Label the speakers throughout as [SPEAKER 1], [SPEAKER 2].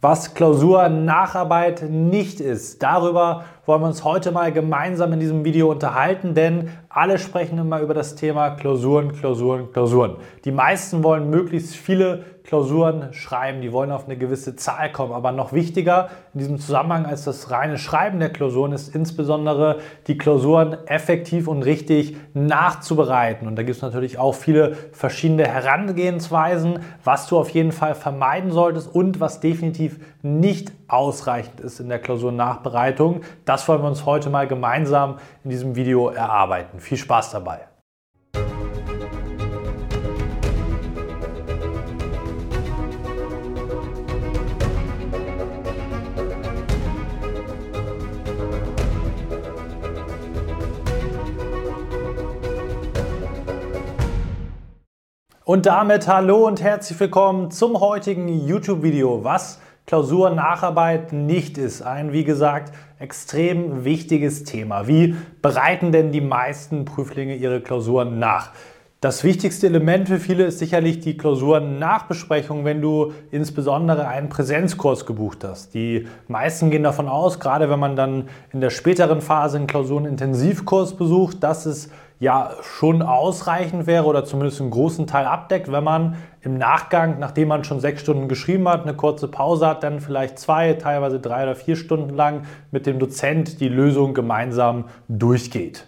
[SPEAKER 1] Was Klausur-Nacharbeit nicht ist, darüber wollen wir uns heute mal gemeinsam in diesem Video unterhalten, denn alle sprechen immer über das Thema Klausuren, Klausuren, Klausuren. Die meisten wollen möglichst viele Klausuren schreiben, die wollen auf eine gewisse Zahl kommen. Aber noch wichtiger in diesem Zusammenhang als das reine Schreiben der Klausuren ist insbesondere die Klausuren effektiv und richtig nachzubereiten. Und da gibt es natürlich auch viele verschiedene Herangehensweisen, was du auf jeden Fall vermeiden solltest und was definitiv nicht ausreichend ist in der Klausurnachbereitung. Das wollen wir uns heute mal gemeinsam in diesem Video erarbeiten. Viel Spaß dabei! Und damit hallo und herzlich willkommen zum heutigen YouTube-Video, was Klausurnacharbeit nicht ist. Ein, wie gesagt, extrem wichtiges Thema. Wie bereiten denn die meisten Prüflinge ihre Klausuren nach? Das wichtigste Element für viele ist sicherlich die Klausuren-Nachbesprechung, wenn du insbesondere einen Präsenzkurs gebucht hast. Die meisten gehen davon aus, gerade wenn man dann in der späteren Phase einen Klausuren-Intensivkurs besucht, dass es ja schon ausreichend wäre oder zumindest einen großen Teil abdeckt, wenn man im Nachgang, nachdem man schon sechs Stunden geschrieben hat, eine kurze Pause hat, dann vielleicht zwei, teilweise drei oder vier Stunden lang mit dem Dozent die Lösung gemeinsam durchgeht.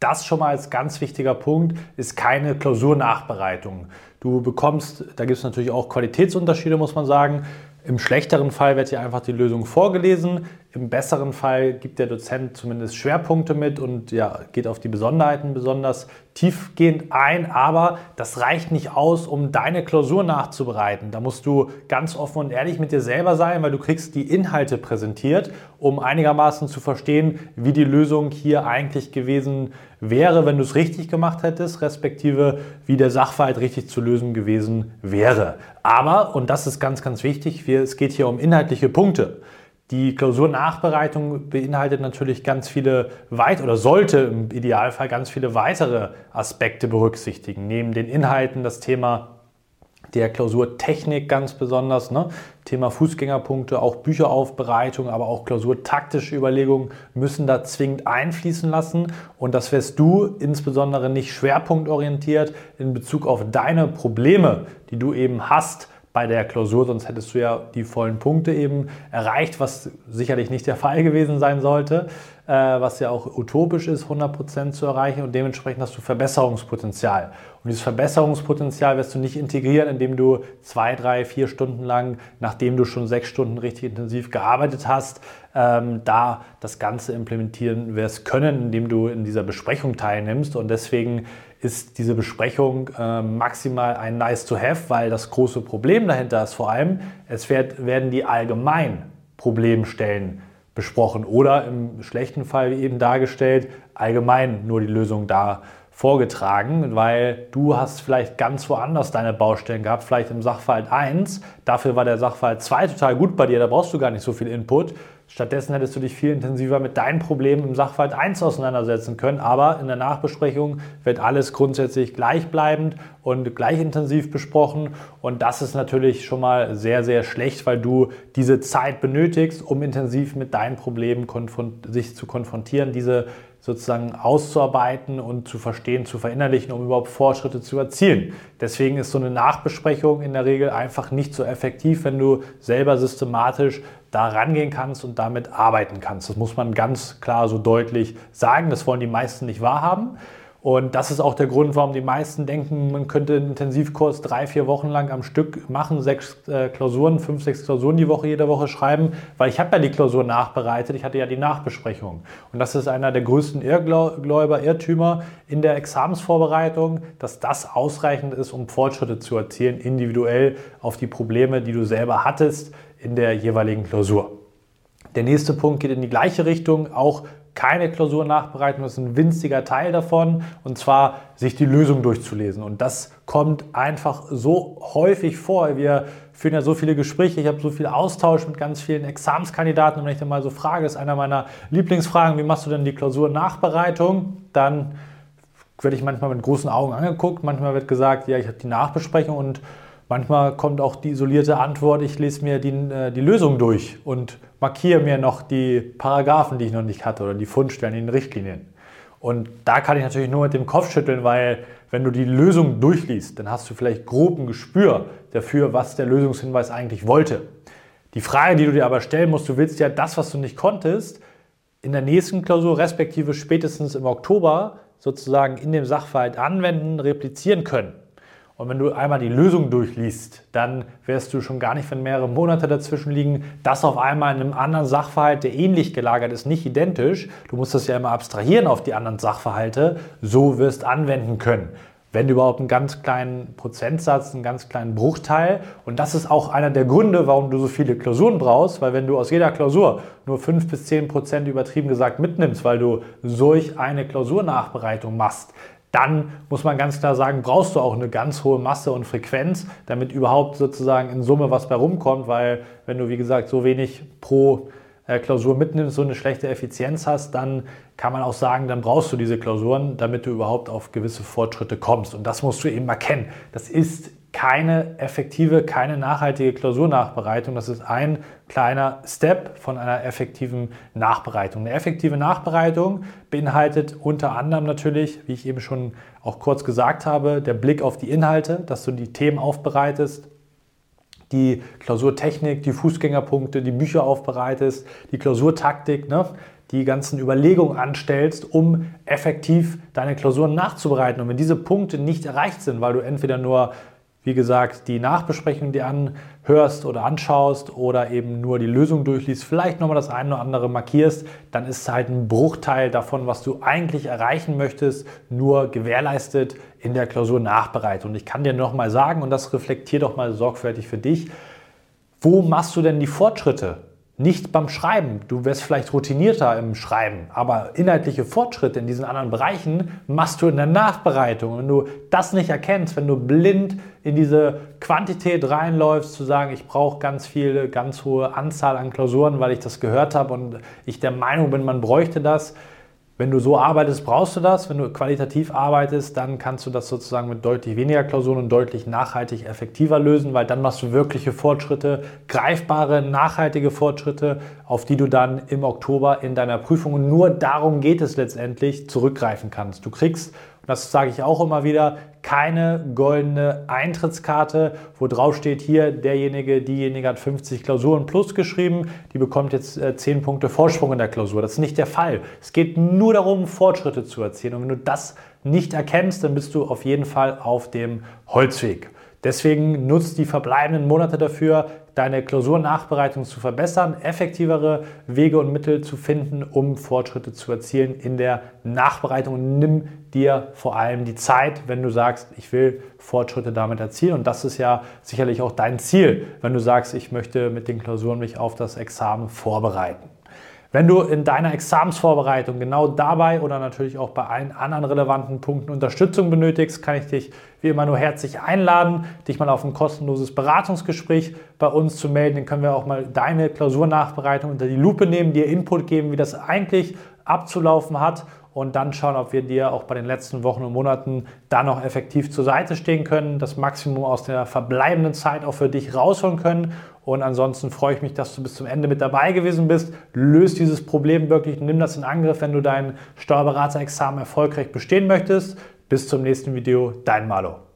[SPEAKER 1] Das schon mal als ganz wichtiger Punkt ist keine Klausurnachbereitung. Du bekommst, da gibt es natürlich auch Qualitätsunterschiede, muss man sagen. Im schlechteren Fall wird dir einfach die Lösung vorgelesen. Im besseren Fall gibt der Dozent zumindest Schwerpunkte mit und ja, geht auf die Besonderheiten besonders tiefgehend ein. Aber das reicht nicht aus, um deine Klausur nachzubereiten. Da musst du ganz offen und ehrlich mit dir selber sein, weil du kriegst die Inhalte präsentiert, um einigermaßen zu verstehen, wie die Lösung hier eigentlich gewesen wäre, wenn du es richtig gemacht hättest, respektive wie der Sachverhalt richtig zu lösen gewesen wäre. Aber, und das ist ganz, ganz wichtig, wir, es geht hier um inhaltliche Punkte. Die Klausurnachbereitung beinhaltet natürlich ganz viele weit oder sollte im Idealfall ganz viele weitere Aspekte berücksichtigen. Neben den Inhalten das Thema der Klausurtechnik ganz besonders, ne? Thema Fußgängerpunkte, auch Bücheraufbereitung, aber auch klausurtaktische Überlegungen müssen da zwingend einfließen lassen. Und das wirst du insbesondere nicht schwerpunktorientiert in Bezug auf deine Probleme, die du eben hast, bei der Klausur, sonst hättest du ja die vollen Punkte eben erreicht, was sicherlich nicht der Fall gewesen sein sollte, äh, was ja auch utopisch ist, 100% zu erreichen und dementsprechend hast du Verbesserungspotenzial. Und dieses Verbesserungspotenzial wirst du nicht integrieren, indem du zwei, drei, vier Stunden lang, nachdem du schon sechs Stunden richtig intensiv gearbeitet hast, ähm, da das Ganze implementieren wirst können, indem du in dieser Besprechung teilnimmst. Und deswegen ist diese Besprechung äh, maximal ein Nice to Have, weil das große Problem dahinter ist vor allem, es wird, werden die allgemein Problemstellen besprochen oder im schlechten Fall wie eben dargestellt, allgemein nur die Lösung da vorgetragen, weil du hast vielleicht ganz woanders deine Baustellen gehabt, vielleicht im Sachverhalt 1, dafür war der Sachverhalt 2 total gut bei dir, da brauchst du gar nicht so viel Input. Stattdessen hättest du dich viel intensiver mit deinen Problemen im Sachverhalt 1 auseinandersetzen können, aber in der Nachbesprechung wird alles grundsätzlich gleichbleibend und gleich intensiv besprochen. Und das ist natürlich schon mal sehr, sehr schlecht, weil du diese Zeit benötigst, um intensiv mit deinen Problemen sich zu konfrontieren, diese sozusagen auszuarbeiten und zu verstehen, zu verinnerlichen, um überhaupt Fortschritte zu erzielen. Deswegen ist so eine Nachbesprechung in der Regel einfach nicht so effektiv, wenn du selber systematisch da rangehen kannst und damit arbeiten kannst. Das muss man ganz klar so deutlich sagen. Das wollen die meisten nicht wahrhaben. Und das ist auch der Grund, warum die meisten denken, man könnte einen Intensivkurs drei, vier Wochen lang am Stück machen, sechs äh, Klausuren, fünf, sechs Klausuren die Woche, jede Woche schreiben, weil ich habe ja die Klausur nachbereitet, ich hatte ja die Nachbesprechung. Und das ist einer der größten Irrgläuber, Irrtümer in der Examensvorbereitung, dass das ausreichend ist, um Fortschritte zu erzielen, individuell auf die Probleme, die du selber hattest in der jeweiligen Klausur. Der nächste Punkt geht in die gleiche Richtung, auch keine Klausurnachbereitung, das ist ein winziger Teil davon, und zwar sich die Lösung durchzulesen. Und das kommt einfach so häufig vor. Wir führen ja so viele Gespräche, ich habe so viel Austausch mit ganz vielen Examenskandidaten. Und wenn ich dann mal so frage, ist einer meiner Lieblingsfragen, wie machst du denn die Klausurnachbereitung? Dann werde ich manchmal mit großen Augen angeguckt, manchmal wird gesagt, ja, ich habe die Nachbesprechung und Manchmal kommt auch die isolierte Antwort, ich lese mir die, äh, die Lösung durch und markiere mir noch die Paragraphen, die ich noch nicht hatte oder die Fundstellen in den Richtlinien. Und da kann ich natürlich nur mit dem Kopf schütteln, weil wenn du die Lösung durchliest, dann hast du vielleicht grob ein Gespür dafür, was der Lösungshinweis eigentlich wollte. Die Frage, die du dir aber stellen musst, du willst ja das, was du nicht konntest, in der nächsten Klausur, respektive spätestens im Oktober, sozusagen in dem Sachverhalt anwenden, replizieren können. Und wenn du einmal die Lösung durchliest, dann wirst du schon gar nicht, wenn mehrere Monate dazwischen liegen, das auf einmal in einem anderen Sachverhalt, der ähnlich gelagert ist, nicht identisch. Du musst das ja immer abstrahieren auf die anderen Sachverhalte. So wirst anwenden können. Wenn überhaupt einen ganz kleinen Prozentsatz, einen ganz kleinen Bruchteil. Und das ist auch einer der Gründe, warum du so viele Klausuren brauchst, weil wenn du aus jeder Klausur nur 5 bis 10 Prozent übertrieben gesagt mitnimmst, weil du solch eine Klausurnachbereitung machst, dann muss man ganz klar sagen, brauchst du auch eine ganz hohe Masse und Frequenz, damit überhaupt sozusagen in Summe was bei rumkommt, weil wenn du, wie gesagt, so wenig pro äh, Klausur mitnimmst, so eine schlechte Effizienz hast, dann kann man auch sagen, dann brauchst du diese Klausuren, damit du überhaupt auf gewisse Fortschritte kommst. Und das musst du eben erkennen. Das ist keine effektive, keine nachhaltige Klausurnachbereitung. Das ist ein kleiner Step von einer effektiven Nachbereitung. Eine effektive Nachbereitung beinhaltet unter anderem natürlich, wie ich eben schon auch kurz gesagt habe, der Blick auf die Inhalte, dass du die Themen aufbereitest, die Klausurtechnik, die Fußgängerpunkte, die Bücher aufbereitest, die Klausurtaktik, ne? die ganzen Überlegungen anstellst, um effektiv deine Klausuren nachzubereiten. Und wenn diese Punkte nicht erreicht sind, weil du entweder nur wie gesagt, die Nachbesprechung dir anhörst oder anschaust oder eben nur die Lösung durchliest, vielleicht nochmal das eine oder andere markierst, dann ist halt ein Bruchteil davon, was du eigentlich erreichen möchtest, nur gewährleistet in der Klausur Nachbereitung. Und ich kann dir nochmal sagen, und das reflektier doch mal sorgfältig für dich, wo machst du denn die Fortschritte? Nicht beim Schreiben. Du wirst vielleicht routinierter im Schreiben, aber inhaltliche Fortschritte in diesen anderen Bereichen machst du in der Nachbereitung. Wenn du das nicht erkennst, wenn du blind in diese Quantität reinläufst, zu sagen, ich brauche ganz viele, ganz hohe Anzahl an Klausuren, weil ich das gehört habe und ich der Meinung bin, man bräuchte das, wenn du so arbeitest, brauchst du das. Wenn du qualitativ arbeitest, dann kannst du das sozusagen mit deutlich weniger Klausuren und deutlich nachhaltig effektiver lösen, weil dann machst du wirkliche Fortschritte, greifbare, nachhaltige Fortschritte, auf die du dann im Oktober in deiner Prüfung, und nur darum geht es letztendlich, zurückgreifen kannst. Du kriegst das sage ich auch immer wieder, keine goldene Eintrittskarte, wo drauf steht hier, derjenige, diejenige hat 50 Klausuren plus geschrieben, die bekommt jetzt 10 äh, Punkte Vorsprung in der Klausur. Das ist nicht der Fall. Es geht nur darum, Fortschritte zu erzielen. Und wenn du das nicht erkennst, dann bist du auf jeden Fall auf dem Holzweg. Deswegen nutzt die verbleibenden Monate dafür, deine Klausurnachbereitung zu verbessern, effektivere Wege und Mittel zu finden, um Fortschritte zu erzielen in der Nachbereitung. Nimm dir vor allem die Zeit, wenn du sagst, ich will Fortschritte damit erzielen. Und das ist ja sicherlich auch dein Ziel, wenn du sagst, ich möchte mit den Klausuren mich auf das Examen vorbereiten. Wenn du in deiner Examensvorbereitung genau dabei oder natürlich auch bei allen anderen relevanten Punkten Unterstützung benötigst, kann ich dich wie immer nur herzlich einladen, dich mal auf ein kostenloses Beratungsgespräch bei uns zu melden. Dann können wir auch mal deine Klausurnachbereitung unter die Lupe nehmen, dir Input geben, wie das eigentlich abzulaufen hat und dann schauen, ob wir dir auch bei den letzten Wochen und Monaten da noch effektiv zur Seite stehen können, das Maximum aus der verbleibenden Zeit auch für dich rausholen können. Und ansonsten freue ich mich, dass du bis zum Ende mit dabei gewesen bist. Löst dieses Problem wirklich, nimm das in Angriff, wenn du dein Steuerberaterexamen erfolgreich bestehen möchtest. Bis zum nächsten Video, dein Malo.